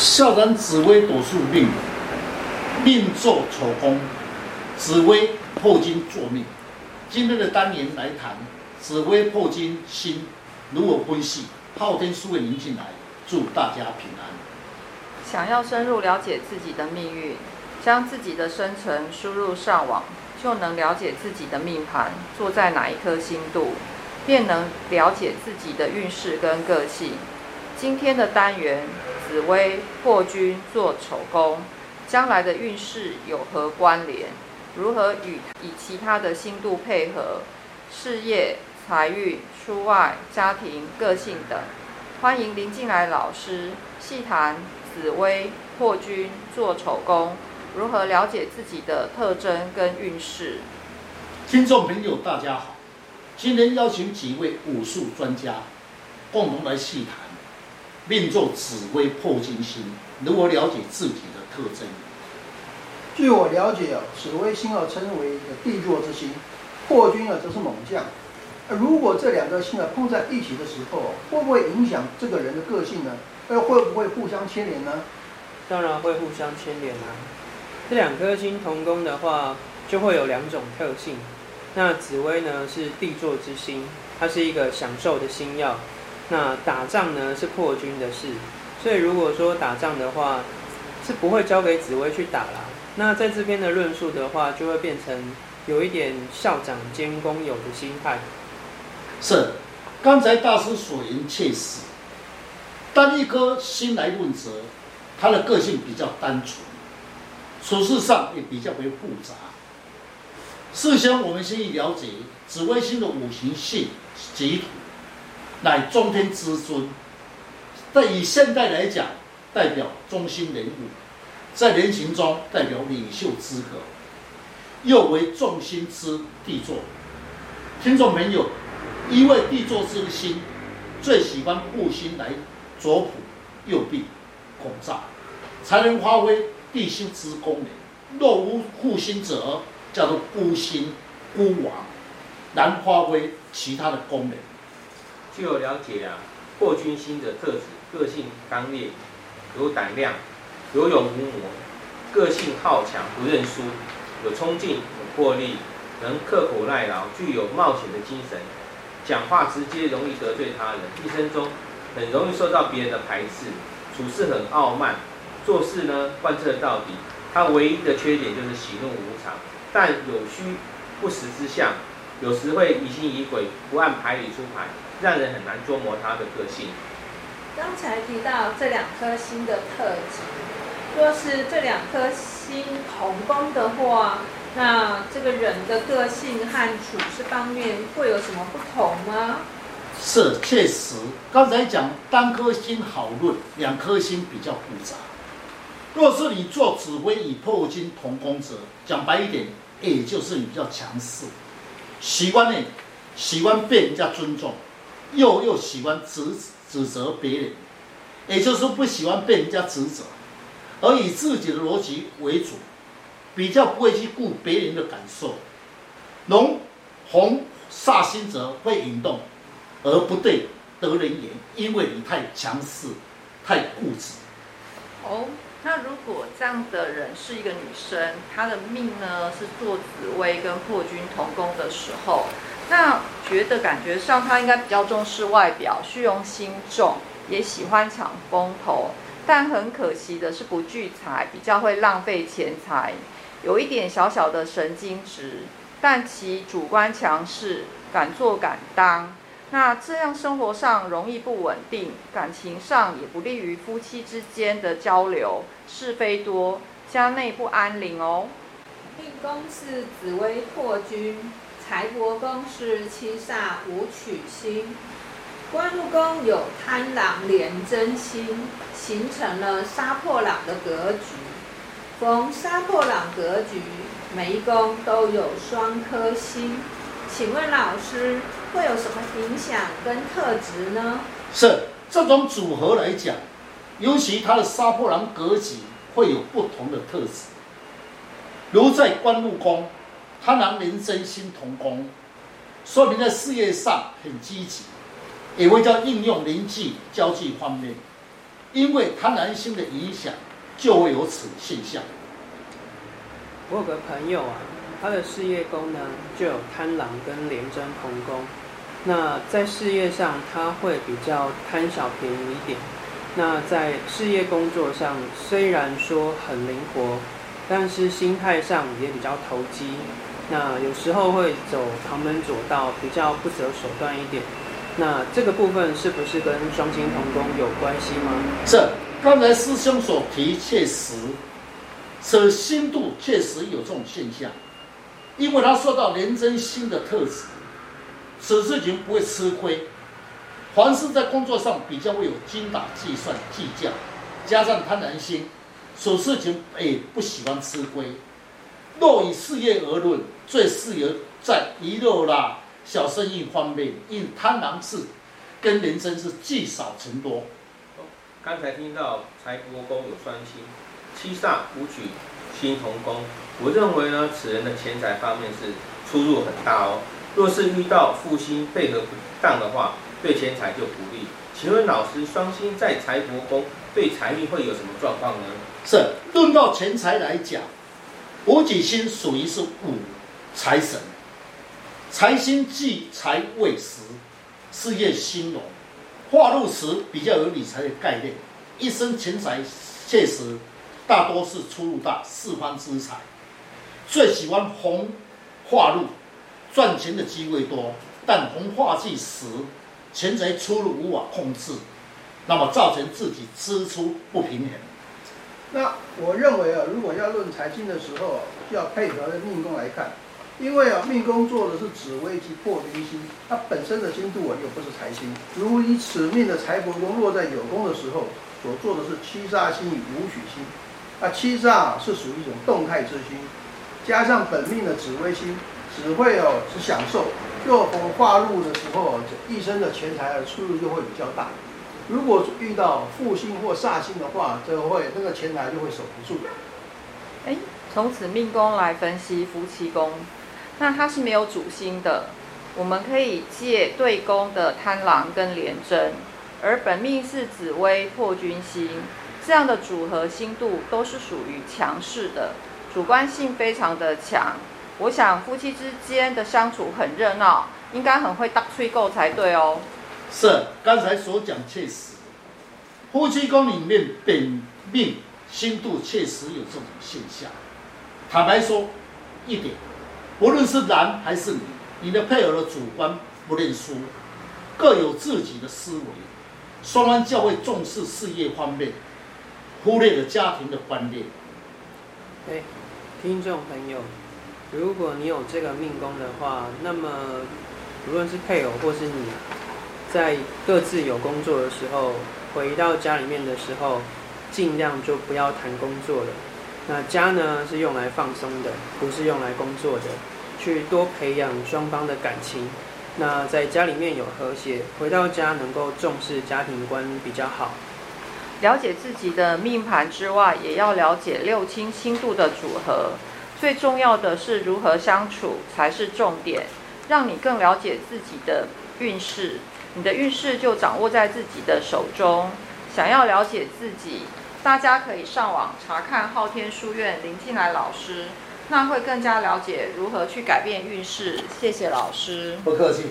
校长紫薇斗数命，命做丑宫，紫薇破金做命。今天的单元来谈紫薇破金星如何分析。昊天书院您进来，祝大家平安。想要深入了解自己的命运，将自己的生辰输入上网，就能了解自己的命盘坐在哪一颗星度，便能了解自己的运势跟个性。今天的单元。紫薇破军做丑宫，将来的运势有何关联？如何与以其他的星度配合？事业、财运、出外、家庭、个性等。欢迎林进来老师细谈紫薇破军做丑宫，如何了解自己的特征跟运势？听众朋友，大家好，今天邀请几位武术专家共同来细谈。命坐紫微破金星，如何了解自己的特征？据我了解啊，紫微星啊称为一个地座之星，破军啊则是猛将。如果这两颗星啊碰在一起的时候，会不会影响这个人的个性呢？呃，会不会互相牵连呢？当然会互相牵连啊。这两颗星同宫的话，就会有两种特性。那紫微呢是地座之星，它是一个享受的星曜。那打仗呢是破军的事，所以如果说打仗的话，是不会交给紫薇去打啦。那在这边的论述的话，就会变成有一点校长兼工友的心态。是，刚才大师所言切实。当一颗星来问责，他的个性比较单纯，处事上也比较为复杂。事先我们先去了解紫微星的五行性及土。乃中天之尊，但以现代来讲，代表中心人物，在人形中代表领袖资格，又为众星之帝座。听众朋友，因为帝座之星最喜欢护星来左辅右弼，拱照，才能发挥地星之功能。若无护星者，叫做孤星孤王，难发挥其他的功能。据我了解啊，破军星的特质，个性刚烈，有胆量，有勇无谋，个性好强，不认输，有冲劲，有魄力，能刻苦耐劳，具有冒险的精神，讲话直接，容易得罪他人，一生中很容易受到别人的排斥，处事很傲慢，做事呢贯彻到底。他唯一的缺点就是喜怒无常，但有虚不实之相，有时会疑心疑鬼，不按牌理出牌。让人很难捉摸他的个性。刚才提到这两颗星的特质，若是这两颗星同宫的话，那这个人的个性和处事方面会有什么不同吗？是，确实。刚才讲单颗星好论，两颗星比较复杂。若是你做紫微与破金同工者，讲白一点，也就是你比较强势，喜欢呢，喜欢被人家尊重。又又喜欢指指责别人，也就是说不喜欢被人家指责，而以自己的逻辑为主，比较不会去顾别人的感受。龙红煞星则会引动，而不对得人言，因为你太强势，太固执。哦，那如果这样的人是一个女生，她的命呢是坐紫微跟破军同宫的时候。那觉得感觉上他应该比较重视外表，虚荣心重，也喜欢抢风头。但很可惜的是不聚财，比较会浪费钱财，有一点小小的神经质。但其主观强势，敢做敢当。那这样生活上容易不稳定，感情上也不利于夫妻之间的交流，是非多，家内不安宁哦。命宫是紫微破军。财帛宫是七煞五曲星，官禄宫有贪狼廉贞星，形成了杀破狼的格局。逢杀破狼格局，每一宫都有双颗星。请问老师会有什么影响跟特质呢？是这种组合来讲，尤其他的杀破狼格局会有不同的特质，如在官禄宫。贪狼廉贞星同工，说明在事业上很积极，也会叫应用人际交际方面。因为贪婪心的影响，就会有此现象。我有个朋友啊，他的事业宫呢就有贪狼跟廉贞同工，那在事业上他会比较贪小便宜一点。那在事业工作上虽然说很灵活，但是心态上也比较投机。那有时候会走旁门左道，比较不择手段一点。那这个部分是不是跟双亲同工有关系吗？是，刚才师兄所提确实，此心度确实有这种现象，因为他受到廉贞心的特质，此事情不会吃亏。凡事在工作上比较会有精打细算、计较，加上贪婪心，所事情也不喜欢吃亏。若以事业而论，最适合在娱乐啦、小生意方面，因贪狼是跟人生是积少成多。刚才听到财帛宫有双星，七煞五曲星同宫，我认为呢，此人的钱财方面是出入很大哦。若是遇到副星配合不当的话，对钱财就不利。请问老师，双星在财帛宫对财运会有什么状况呢？是，论到钱财来讲，五己星属于是五财神，财星忌财未时，事业兴隆，化禄时比较有理财的概念，一生钱财确实大多是出入大，四方之财，最喜欢红化禄，赚钱的机会多，但红化忌时，钱财出入无法控制，那么造成自己支出不平衡。那我认为啊，如果要论财星的时候，就要配合的命宫来看，因为啊，命宫做的是紫微及破军星，它本身的星度啊又不是财星。如以此命的财帛宫落在有宫的时候，所做的是七杀星与武曲星，啊，七杀是属于一种动态之星，加上本命的紫微星，只会哦是享受。若逢化禄的时候，一生的钱财的出入就会比较大。如果遇到副星或煞星的话，就会那个钱财就会守不住。哎，从此命宫来分析夫妻宫，那它是没有主星的。我们可以借对宫的贪狼跟廉贞，而本命是紫微破军星，这样的组合星度都是属于强势的，主观性非常的强。我想夫妻之间的相处很热闹，应该很会搭吹够才对哦。是，刚才所讲确实，夫妻宫里面本命星度确实有这种现象。坦白说一点，不论是男还是女，你的配偶的主观不认输，各有自己的思维，双方较为重视事业方面，忽略了家庭的观念。对，听众朋友。如果你有这个命宫的话，那么无论是配偶或是你，在各自有工作的时候，回到家里面的时候，尽量就不要谈工作了。那家呢，是用来放松的，不是用来工作的。去多培养双方的感情。那在家里面有和谐，回到家能够重视家庭观比较好。了解自己的命盘之外，也要了解六亲星度的组合。最重要的是如何相处才是重点，让你更了解自己的运势，你的运势就掌握在自己的手中。想要了解自己，大家可以上网查看昊天书院林静来老师，那会更加了解如何去改变运势。谢谢老师，不客气。